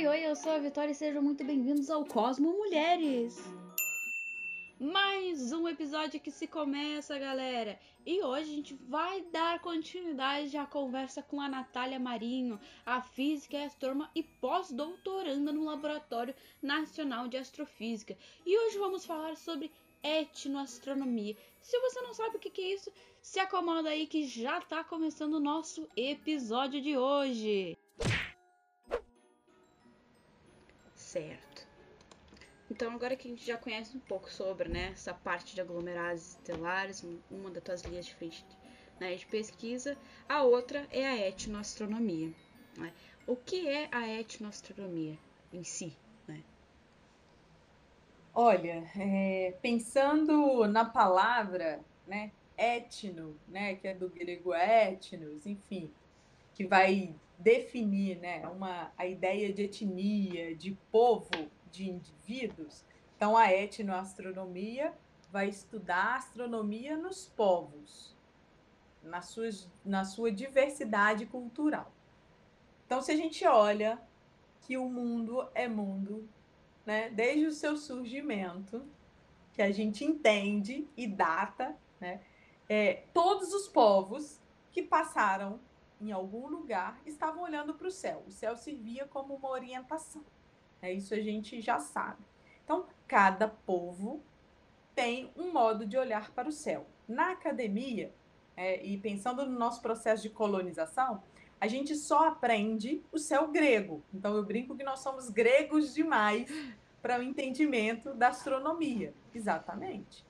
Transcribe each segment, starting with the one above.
Oi, oi, eu sou a Vitória e sejam muito bem-vindos ao Cosmo Mulheres! Mais um episódio que se começa, galera! E hoje a gente vai dar continuidade à conversa com a Natália Marinho, a física e astrônoma e pós-doutoranda no Laboratório Nacional de Astrofísica. E hoje vamos falar sobre etnoastronomia. Se você não sabe o que é isso, se acomoda aí que já está começando o nosso episódio de hoje. Certo. Então, agora que a gente já conhece um pouco sobre né, essa parte de aglomerados estelares, uma das tuas linhas de frente né, de pesquisa, a outra é a etnoastronomia. Né? O que é a etnoastronomia em si? Né? Olha, é, pensando na palavra né, etno, né, que é do grego etnos, enfim, que vai definir né, uma, a ideia de etnia, de povo, de indivíduos. Então, a etnoastronomia vai estudar a astronomia nos povos, na sua, na sua diversidade cultural. Então, se a gente olha que o mundo é mundo, né, desde o seu surgimento, que a gente entende e data, né, é, todos os povos que passaram em algum lugar, estavam olhando para o céu. O céu servia como uma orientação. É isso a gente já sabe. Então, cada povo tem um modo de olhar para o céu. Na academia, é, e pensando no nosso processo de colonização, a gente só aprende o céu grego. Então, eu brinco que nós somos gregos demais para o entendimento da astronomia. Exatamente.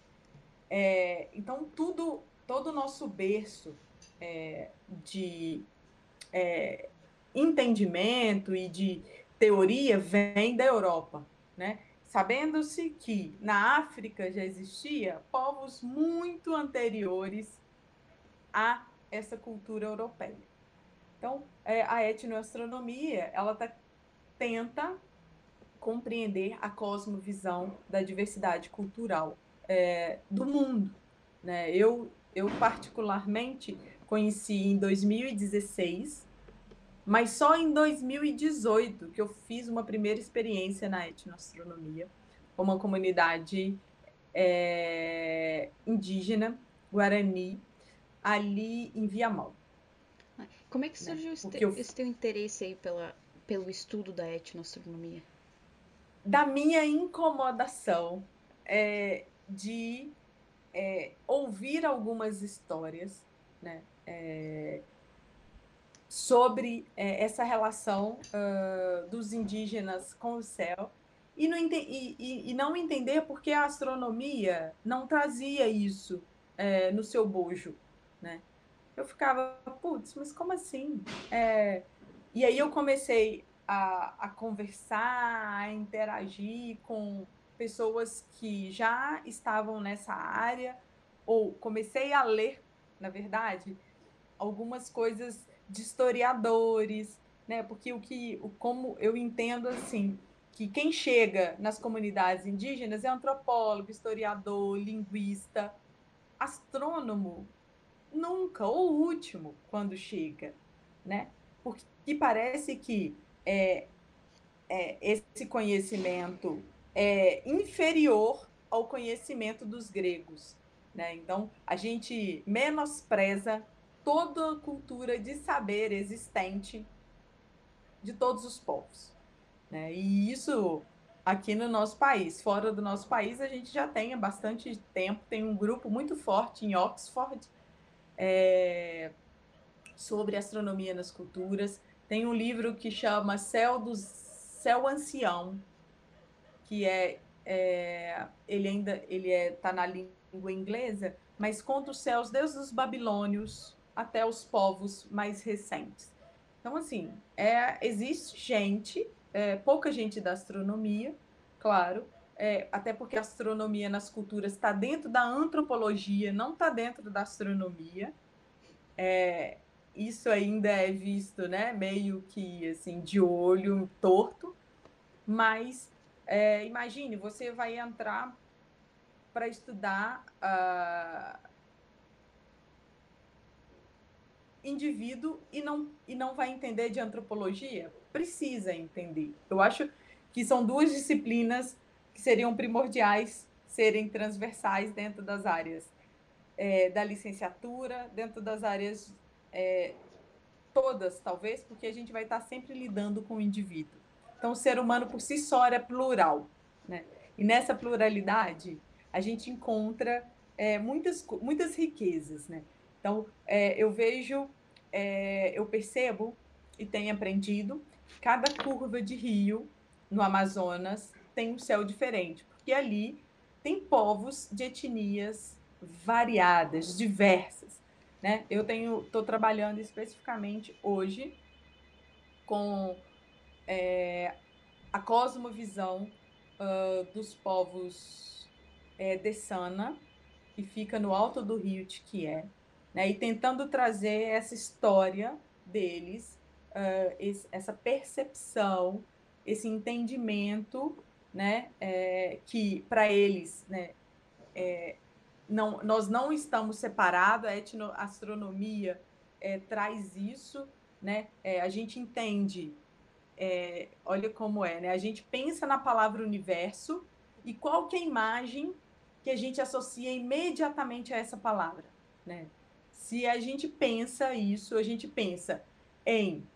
É, então, tudo, todo o nosso berço é, de é, entendimento e de teoria vem da Europa, né? Sabendo-se que na África já existia povos muito anteriores a essa cultura europeia. Então, é, a etnoastronomia, ela tá, tenta compreender a cosmovisão da diversidade cultural é, do mundo. Né? Eu, eu, particularmente, conheci em 2016, mas só em 2018 que eu fiz uma primeira experiência na etnoastronomia, com uma comunidade é, indígena, Guarani, ali em Viamão. Como é que né? surgiu esse, eu... esse teu interesse aí pela, pelo estudo da etnoastronomia? Da minha incomodação é, de é, ouvir algumas histórias, né? É, sobre é, essa relação uh, dos indígenas com o céu e não, e, e, e não entender porque a astronomia não trazia isso é, no seu bojo, né? Eu ficava, putz, mas como assim? É, e aí eu comecei a, a conversar, a interagir com pessoas que já estavam nessa área, ou comecei a ler, na verdade, algumas coisas de historiadores, né? Porque o que, o, como eu entendo assim, que quem chega nas comunidades indígenas é antropólogo, historiador, linguista, astrônomo, nunca, ou último quando chega, né? Porque parece que é, é, esse conhecimento é inferior ao conhecimento dos gregos, né? Então a gente menospreza toda a cultura de saber existente de todos os povos. Né? E isso aqui no nosso país. Fora do nosso país, a gente já tem há bastante tempo, tem um grupo muito forte em Oxford é, sobre astronomia nas culturas. Tem um livro que chama Céu do Céu Ancião, que é, é ele ainda ele é tá na língua inglesa, mas conta os céus desde os babilônios até os povos mais recentes. Então, assim, é, existe gente, é, pouca gente da astronomia, claro, é, até porque a astronomia nas culturas está dentro da antropologia, não está dentro da astronomia. É, isso ainda é visto, né, meio que assim de olho torto, mas é, imagine, você vai entrar para estudar uh, indivíduo e não, e não vai entender de antropologia? Precisa entender. Eu acho que são duas disciplinas que seriam primordiais serem transversais dentro das áreas é, da licenciatura, dentro das áreas é, todas, talvez, porque a gente vai estar sempre lidando com o indivíduo. Então, o ser humano por si só é plural. Né? E nessa pluralidade, a gente encontra é, muitas, muitas riquezas. Né? Então, é, eu vejo, é, eu percebo e tenho aprendido, cada curva de rio no Amazonas tem um céu diferente, porque ali tem povos de etnias variadas, diversas. Né? Eu tenho, estou trabalhando especificamente hoje com é, a cosmovisão uh, dos povos é, de Sana, que fica no alto do rio Tiquié, né? e tentando trazer essa história deles, uh, esse, essa percepção, esse entendimento, né? É, que para eles, né? É, não, nós não estamos separados, a etnoastronomia é, traz isso, né? É, a gente entende, é, olha como é, né? A gente pensa na palavra universo e qual que é a imagem que a gente associa imediatamente a essa palavra, né? Se a gente pensa isso, a gente pensa em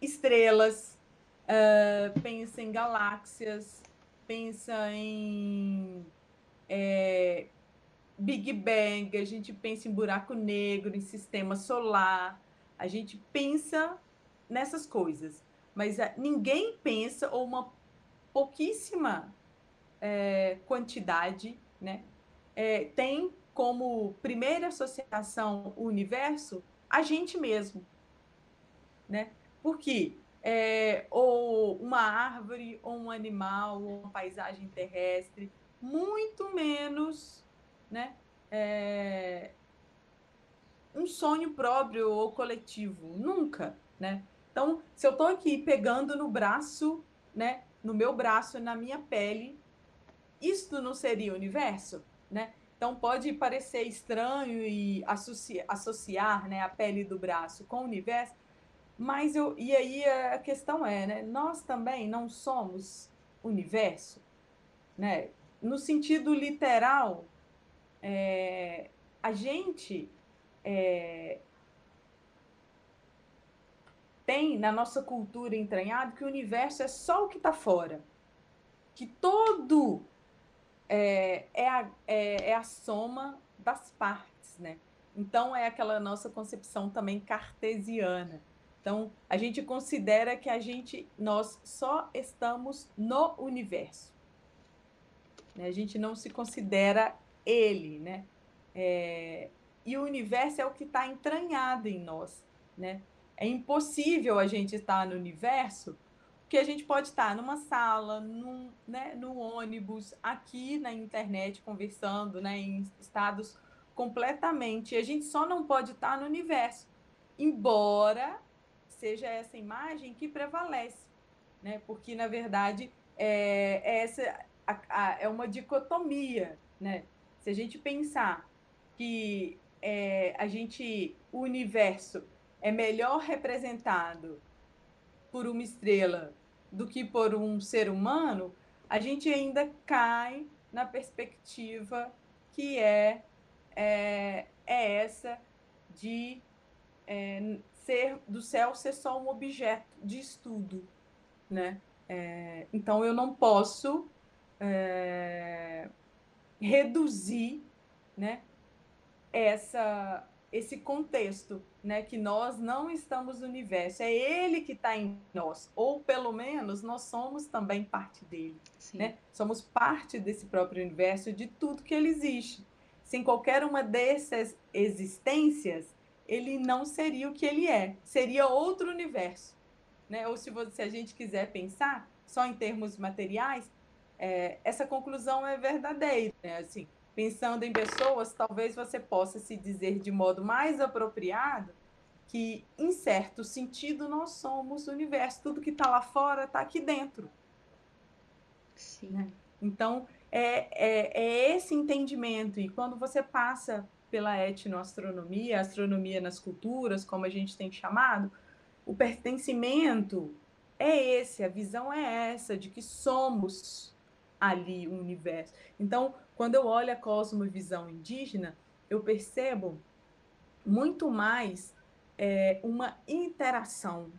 estrelas, uh, pensa em galáxias, pensa em é, Big Bang, a gente pensa em buraco negro, em sistema solar, a gente pensa nessas coisas, mas é, ninguém pensa, ou uma pouquíssima é, quantidade, né, é, tem como primeira associação o universo a gente mesmo, né? Porque é, ou uma árvore, ou um animal, ou uma paisagem terrestre, muito menos né? É... um sonho próprio ou coletivo, nunca, né? Então, se eu estou aqui pegando no braço, né, no meu braço, na minha pele, isto não seria universo, né? Então pode parecer estranho e associar, associar né, a pele do braço com o universo, mas eu e aí a questão é, né? Nós também não somos universo, né? No sentido literal, é, a gente é, tem na nossa cultura entranhado que o universo é só o que está fora, que todo é, é, a, é, é a soma das partes, né? Então é aquela nossa concepção também cartesiana. Então a gente considera que a gente nós só estamos no universo. Né? A gente não se considera ele, né? É, e o universo é o que está entranhado em nós, né? É impossível a gente estar no universo, porque a gente pode estar numa sala, num, né, no ônibus, aqui na internet, conversando, né, em estados completamente. A gente só não pode estar no universo, embora seja essa imagem que prevalece, né? Porque na verdade é, é essa a, a, é uma dicotomia, né? Se a gente pensar que é, a gente, o universo é melhor representado por uma estrela do que por um ser humano, a gente ainda cai na perspectiva que é, é, é essa de é, ser do céu ser só um objeto de estudo, né? É, então eu não posso é, reduzir né, essa, esse contexto, né, que nós não estamos no universo, é ele que está em nós, ou pelo menos nós somos também parte dele, né? Somos parte desse próprio universo, de tudo que ele existe. Sem qualquer uma dessas existências, ele não seria o que ele é, seria outro universo, né? Ou se, você, se a gente quiser pensar só em termos materiais, é, essa conclusão é verdadeira. Né? Assim, pensando em pessoas, talvez você possa se dizer de modo mais apropriado que, em certo sentido, nós somos o universo. Tudo que está lá fora está aqui dentro. Sim. Né? Então, é, é, é, esse entendimento. E quando você passa pela etnoastronomia, astronomia nas culturas, como a gente tem chamado, o pertencimento é esse, a visão é essa, de que somos ali o universo. Então, quando eu olho a cosmovisão indígena, eu percebo muito mais é, uma interação,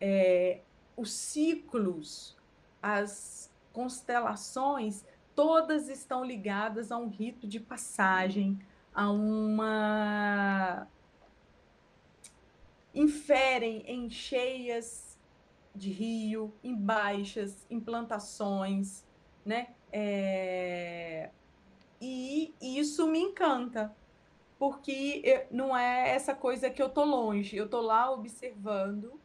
é, os ciclos, as constelações, todas estão ligadas a um rito de passagem, a uma. inferem em cheias de rio, em baixas, em plantações, né? É... E isso me encanta, porque eu, não é essa coisa que eu tô longe, eu tô lá observando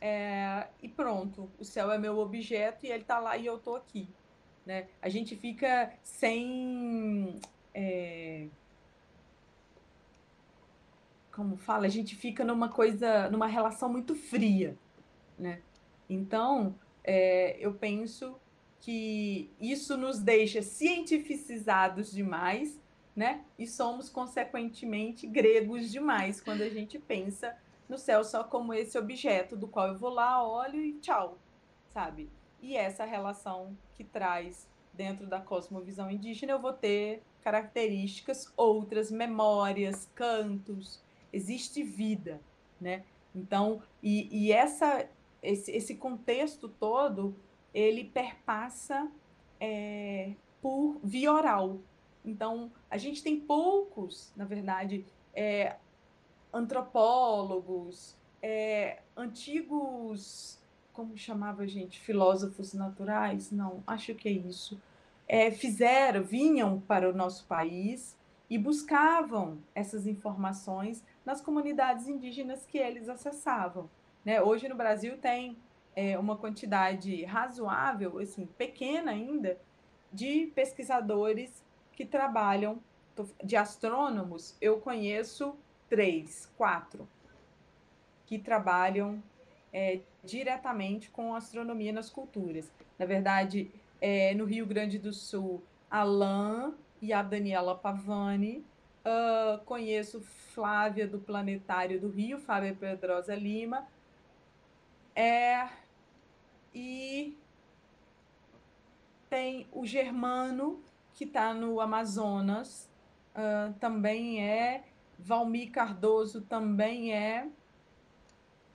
é, e pronto, o céu é meu objeto e ele tá lá e eu tô aqui, né? A gente fica sem é, como fala, a gente fica numa coisa, numa relação muito fria, né? Então, é, eu penso que isso nos deixa cientificizados demais né? E somos, consequentemente, gregos demais quando a gente pensa no céu só como esse objeto do qual eu vou lá, olho e tchau, sabe? E essa relação que traz dentro da cosmovisão indígena, eu vou ter características outras, memórias, cantos, existe vida, né? Então, e, e essa, esse, esse contexto todo, ele perpassa é, por via oral, então, a gente tem poucos, na verdade, é, antropólogos, é, antigos, como chamava a gente, filósofos naturais? Não, acho que é isso. É, fizeram, vinham para o nosso país e buscavam essas informações nas comunidades indígenas que eles acessavam. Né? Hoje no Brasil tem é, uma quantidade razoável, assim, pequena ainda, de pesquisadores que trabalham, de astrônomos, eu conheço três, quatro, que trabalham é, diretamente com astronomia nas culturas. Na verdade, é, no Rio Grande do Sul, Alain e a Daniela Pavani. Uh, conheço Flávia do Planetário do Rio, Fábia Pedrosa Lima. É, e tem o Germano, que está no Amazonas, uh, também é. Valmir Cardoso também é.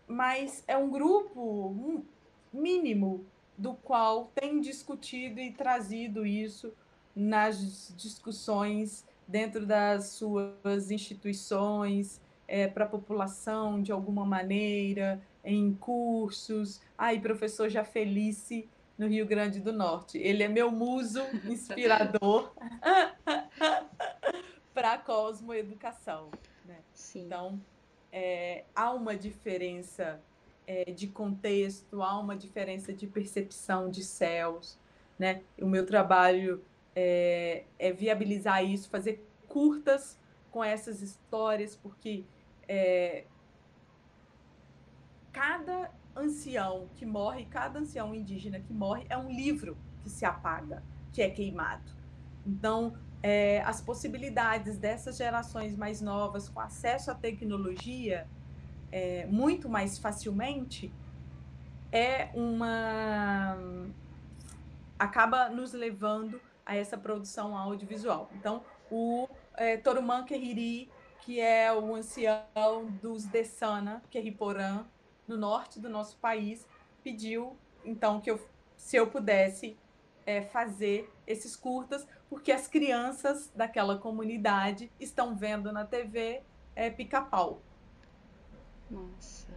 Mas é um grupo mínimo do qual tem discutido e trazido isso nas discussões dentro das suas instituições, é, para a população de alguma maneira, em cursos. Ai, professor Jafelice no Rio Grande do Norte. Ele é meu muso inspirador para a cosmoeducação. Né? Então, é, há uma diferença é, de contexto, há uma diferença de percepção de céus. Né? O meu trabalho é, é viabilizar isso, fazer curtas com essas histórias, porque é, cada ancião que morre, cada ancião indígena que morre é um livro que se apaga, que é queimado. Então, é, as possibilidades dessas gerações mais novas com acesso à tecnologia é, muito mais facilmente é uma acaba nos levando a essa produção audiovisual. Então, o é, Toruman Queriri, que é o ancião dos Dessana, Queriporã, no norte do nosso país, pediu então que eu, se eu pudesse é, fazer esses curtas, porque as crianças daquela comunidade estão vendo na TV é, pica-pau. Nossa.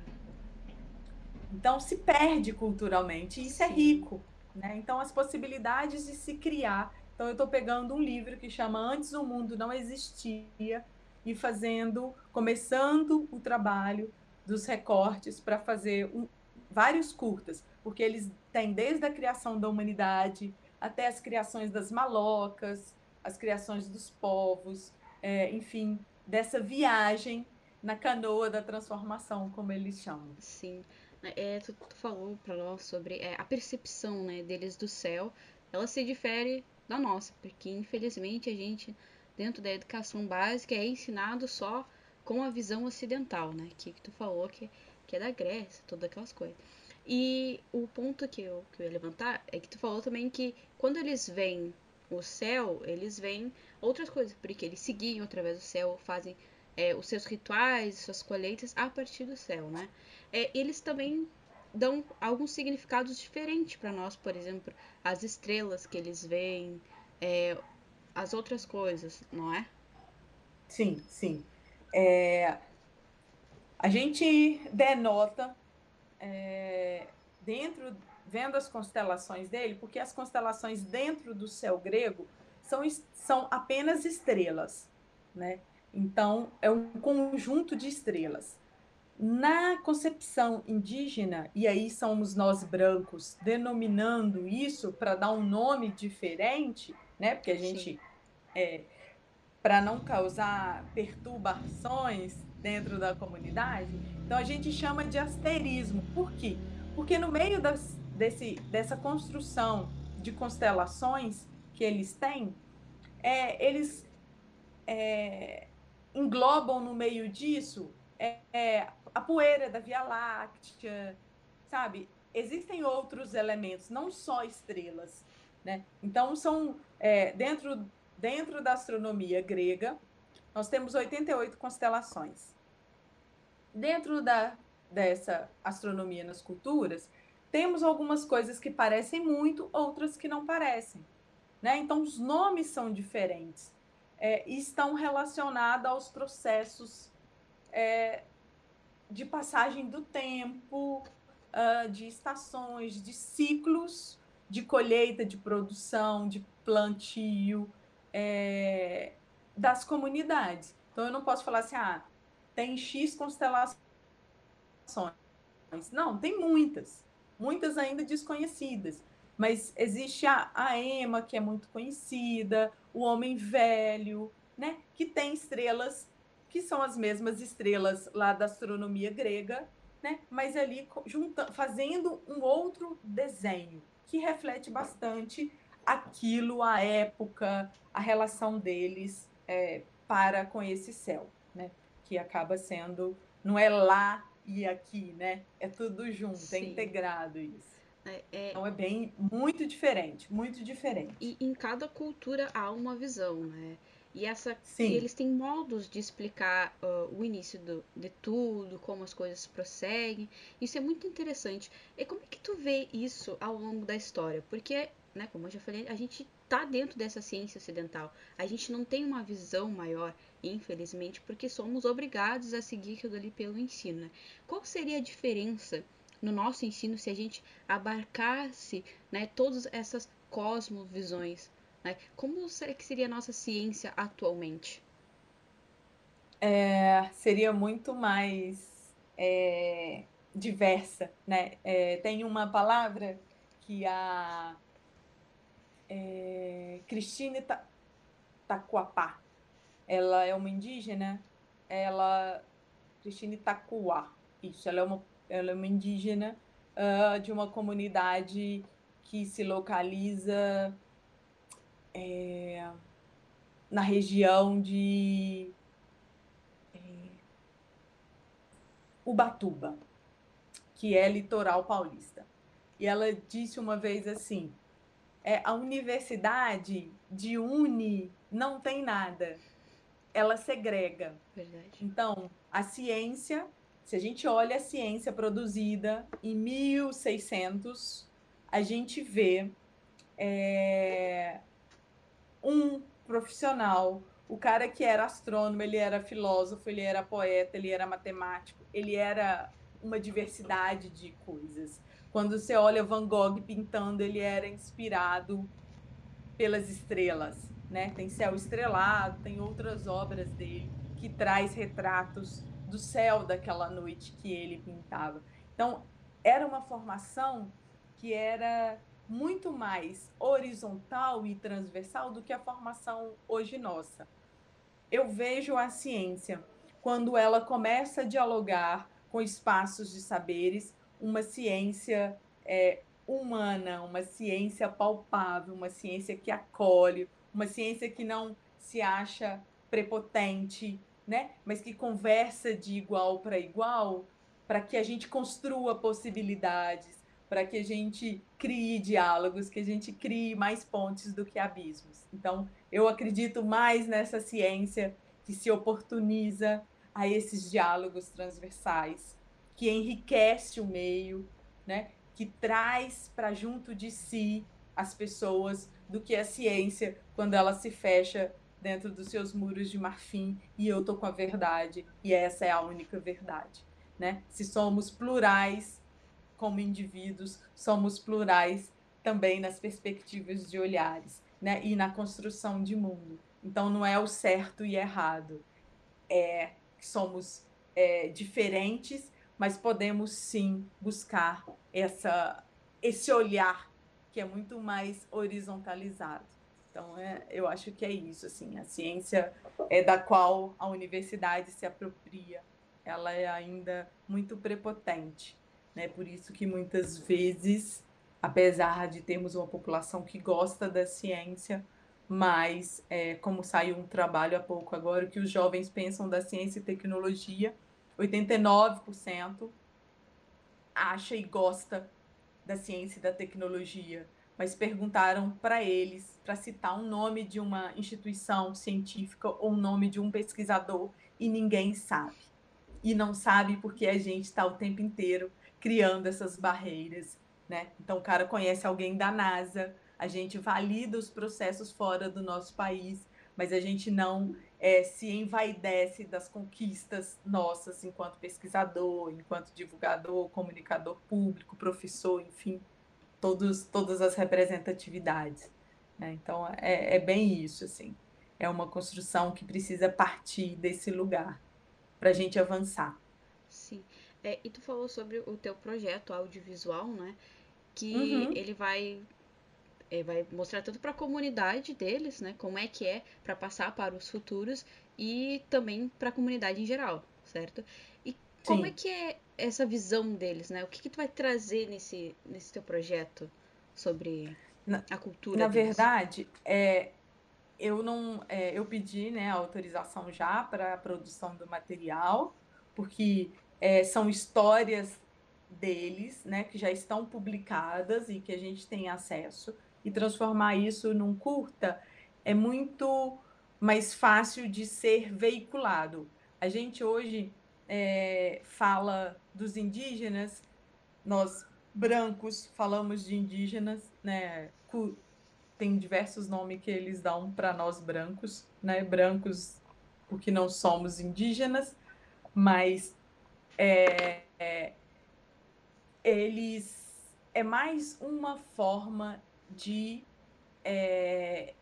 Então se perde culturalmente, e isso é Sim. é rico. Né? Então as possibilidades de se criar. Então eu estou pegando um livro que chama Antes o Mundo Não Existia e fazendo, começando o trabalho dos recortes para fazer um, vários curtas, porque eles têm desde a criação da humanidade até as criações das malocas, as criações dos povos, é, enfim, dessa viagem na canoa da transformação, como eles chamam. Sim. É, tu, tu falou para nós sobre é, a percepção né, deles do céu, ela se difere da nossa, porque infelizmente a gente dentro da educação básica é ensinado só com a visão ocidental, né? Que, que tu falou que, que é da Grécia, todas aquelas coisas. E o ponto que eu, que eu ia levantar é que tu falou também que quando eles veem o céu, eles veem outras coisas, porque eles seguiam através do céu, fazem é, os seus rituais, suas colheitas a partir do céu, né? É, eles também dão alguns significados diferentes para nós, por exemplo, as estrelas que eles veem, é, as outras coisas, não é? Sim, sim. É, a gente denota é, dentro, vendo as constelações dele, porque as constelações dentro do céu grego são, são apenas estrelas, né? Então, é um conjunto de estrelas. Na concepção indígena, e aí somos nós brancos denominando isso para dar um nome diferente, né? Porque a gente, é, para não causar perturbações dentro da comunidade, então a gente chama de asterismo. Por quê? Porque no meio das, desse, dessa construção de constelações que eles têm, é, eles é, englobam no meio disso é, é, a poeira da Via Láctea, sabe? Existem outros elementos, não só estrelas, né? Então são é, dentro dentro da astronomia grega nós temos 88 constelações. Dentro da dessa astronomia nas culturas temos algumas coisas que parecem muito, outras que não parecem, né? Então os nomes são diferentes é, e estão relacionados aos processos é, de passagem do tempo, uh, de estações, de ciclos de colheita, de produção, de plantio é, das comunidades. Então eu não posso falar assim, ah, tem X constelações. Não, tem muitas, muitas ainda desconhecidas. Mas existe a, a Ema, que é muito conhecida, o Homem Velho, né? Que tem estrelas que são as mesmas estrelas lá da astronomia grega, né? Mas ali junta, fazendo um outro desenho que reflete bastante aquilo, a época, a relação deles é, para com esse céu, né? Que acaba sendo não é lá e aqui, né? É tudo junto, é Sim. é integrado isso. É, é... Então é bem muito diferente, muito diferente. E em cada cultura há uma visão, né? E, essa, e eles têm modos de explicar uh, o início do, de tudo, como as coisas prosseguem. Isso é muito interessante. E como é que tu vê isso ao longo da história? Porque, né, como eu já falei, a gente tá dentro dessa ciência ocidental. A gente não tem uma visão maior, infelizmente, porque somos obrigados a seguir aquilo ali pelo ensino. Né? Qual seria a diferença no nosso ensino se a gente abarcasse né, todas essas cosmovisões? Né? Como será que seria a nossa ciência atualmente? É, seria muito mais é, diversa, né? É, tem uma palavra que a é, Cristine Tacuapá, ela é uma indígena, ela Cristine Tacuá, isso, ela é uma ela é uma indígena uh, de uma comunidade que se localiza é, na região de é, Ubatuba, que é litoral paulista. E ela disse uma vez assim: é, a universidade de uni não tem nada, ela segrega. Verdade. Então, a ciência se a gente olha a ciência produzida em 1600, a gente vê é, um profissional, o cara que era astrônomo, ele era filósofo, ele era poeta, ele era matemático, ele era uma diversidade de coisas. Quando você olha Van Gogh pintando, ele era inspirado pelas estrelas, né? Tem Céu Estrelado, tem outras obras dele que traz retratos do céu daquela noite que ele pintava. Então, era uma formação que era muito mais horizontal e transversal do que a formação hoje nossa. Eu vejo a ciência quando ela começa a dialogar com espaços de saberes, uma ciência é, humana, uma ciência palpável, uma ciência que acolhe, uma ciência que não se acha prepotente, né? Mas que conversa de igual para igual, para que a gente construa possibilidades, para que a gente crie diálogos, que a gente crie mais pontes do que abismos. Então, eu acredito mais nessa ciência que se oportuniza a esses diálogos transversais, que enriquece o meio, né? que traz para junto de si as pessoas do que a ciência quando ela se fecha dentro dos seus muros de marfim e eu tô com a verdade e essa é a única verdade, né? Se somos plurais como indivíduos, somos plurais também nas perspectivas de olhares, né? E na construção de mundo. Então não é o certo e errado, é que somos é, diferentes, mas podemos sim buscar essa esse olhar que é muito mais horizontalizado. Então, é, eu acho que é isso, assim, a ciência é da qual a universidade se apropria, ela é ainda muito prepotente, né? Por isso que muitas vezes, apesar de termos uma população que gosta da ciência, mas é, como saiu um trabalho há pouco agora, que os jovens pensam da ciência e tecnologia, 89% acha e gosta da ciência e da tecnologia mas perguntaram para eles para citar um nome de uma instituição científica ou um nome de um pesquisador e ninguém sabe. E não sabe porque a gente está o tempo inteiro criando essas barreiras, né? Então o cara conhece alguém da NASA, a gente valida os processos fora do nosso país, mas a gente não é, se envaidece das conquistas nossas enquanto pesquisador, enquanto divulgador, comunicador público, professor, enfim todos, todas as representatividades. Né? Então, é, é bem isso, assim. É uma construção que precisa partir desse lugar para a gente avançar. Sim. É, e tu falou sobre o teu projeto audiovisual, né? Que uhum. ele vai é, vai mostrar tanto para a comunidade deles, né? Como é que é para passar para os futuros e também para a comunidade em geral, certo? E como Sim. é que é essa visão deles, né? O que, que tu vai trazer nesse, nesse teu projeto sobre na, a cultura? Na deles? verdade, é, eu não, é, eu pedi, né, a autorização já para a produção do material, porque é, são histórias deles, né, que já estão publicadas e que a gente tem acesso e transformar isso num curta é muito mais fácil de ser veiculado. A gente hoje é, fala dos indígenas, nós brancos falamos de indígenas, né? Tem diversos nomes que eles dão para nós brancos, né? Brancos porque não somos indígenas, mas é, é, eles é mais uma forma de é,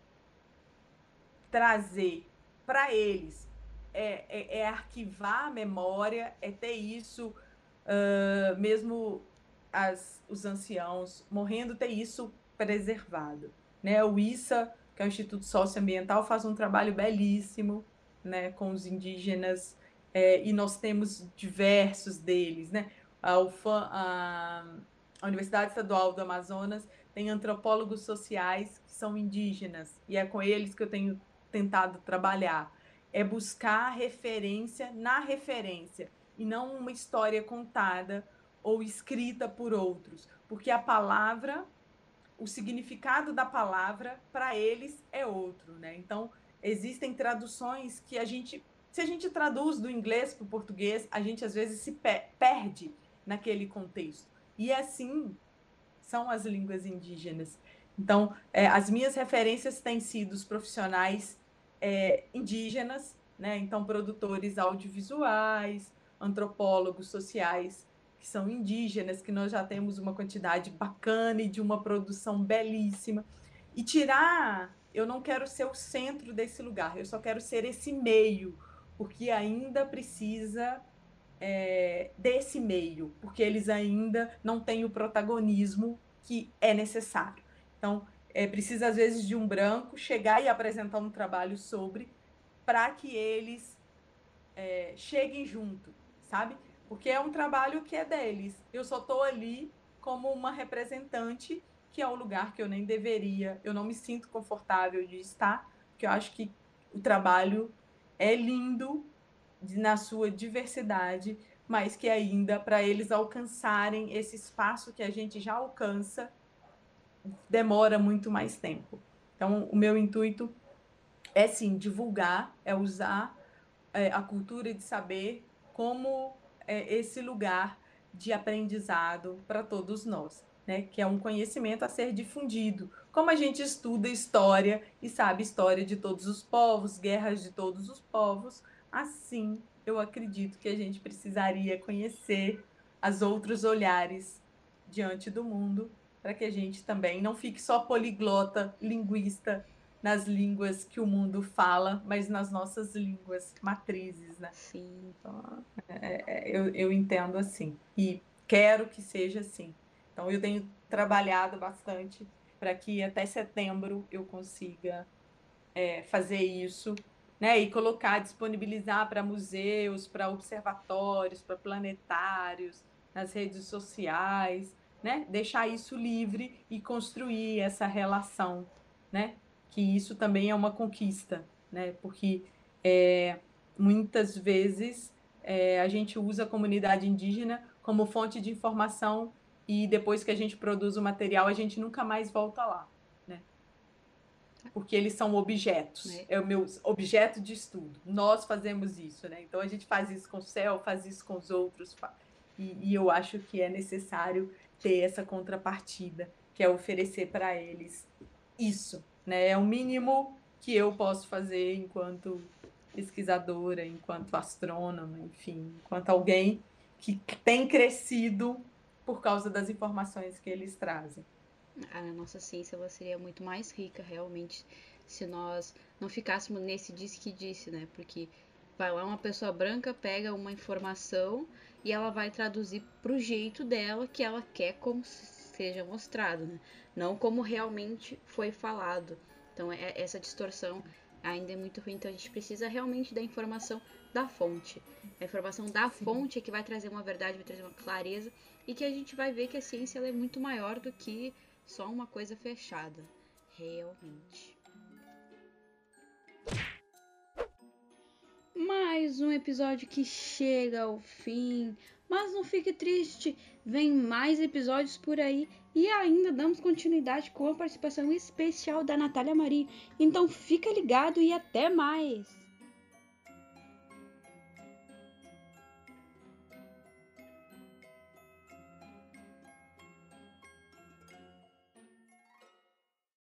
trazer para eles é, é, é, arquivar a memória, é ter isso, uh, mesmo as, os anciãos morrendo, ter isso preservado. Né? O ISA, que é o Instituto Socioambiental, faz um trabalho belíssimo né, com os indígenas, é, e nós temos diversos deles. Né? A, UFAM, a, a Universidade Estadual do Amazonas tem antropólogos sociais que são indígenas, e é com eles que eu tenho tentado trabalhar é buscar referência na referência e não uma história contada ou escrita por outros, porque a palavra, o significado da palavra para eles é outro, né? Então, existem traduções que a gente, se a gente traduz do inglês para o português, a gente às vezes se perde naquele contexto. E assim são as línguas indígenas. Então, é, as minhas referências têm sido os profissionais é, indígenas, né? Então, produtores audiovisuais, antropólogos sociais que são indígenas, que nós já temos uma quantidade bacana e de uma produção belíssima. E tirar, eu não quero ser o centro desse lugar, eu só quero ser esse meio, porque ainda precisa é, desse meio, porque eles ainda não têm o protagonismo que é necessário. Então, é, precisa, às vezes, de um branco chegar e apresentar um trabalho sobre, para que eles é, cheguem junto, sabe? Porque é um trabalho que é deles. Eu só estou ali como uma representante, que é um lugar que eu nem deveria, eu não me sinto confortável de estar, porque eu acho que o trabalho é lindo na sua diversidade, mas que ainda para eles alcançarem esse espaço que a gente já alcança demora muito mais tempo. Então, o meu intuito é sim divulgar, é usar é, a cultura de saber como é, esse lugar de aprendizado para todos nós, né? Que é um conhecimento a ser difundido. Como a gente estuda história e sabe história de todos os povos, guerras de todos os povos, assim eu acredito que a gente precisaria conhecer as outros olhares diante do mundo para que a gente também não fique só poliglota, linguista nas línguas que o mundo fala, mas nas nossas línguas matrizes, né? Sim. Então, é, é, eu, eu entendo assim e quero que seja assim. Então, eu tenho trabalhado bastante para que até setembro eu consiga é, fazer isso, né? E colocar, disponibilizar para museus, para observatórios, para planetários, nas redes sociais, né? Deixar isso livre e construir essa relação, né? Que isso também é uma conquista, né? Porque é, muitas vezes é, a gente usa a comunidade indígena como fonte de informação e depois que a gente produz o material a gente nunca mais volta lá? Porque eles são objetos, é, é o meu objeto de estudo. Nós fazemos isso, né? Então a gente faz isso com o céu, faz isso com os outros, e, e eu acho que é necessário ter essa contrapartida, que é oferecer para eles isso, né? É o mínimo que eu posso fazer enquanto pesquisadora, enquanto astrônoma, enfim, enquanto alguém que tem crescido por causa das informações que eles trazem. A nossa ciência ela seria muito mais rica, realmente, se nós não ficássemos nesse disse que disse, né? Porque vai lá uma pessoa branca, pega uma informação e ela vai traduzir pro jeito dela que ela quer como seja mostrado, né? não como realmente foi falado. Então é, essa distorção ainda é muito ruim, então a gente precisa realmente da informação da fonte. A informação da Sim. fonte é que vai trazer uma verdade, vai trazer uma clareza e que a gente vai ver que a ciência é muito maior do que só uma coisa fechada, realmente. mais um episódio que chega ao fim. Mas não fique triste, vem mais episódios por aí e ainda damos continuidade com a participação especial da Natália Maria. Então fica ligado e até mais!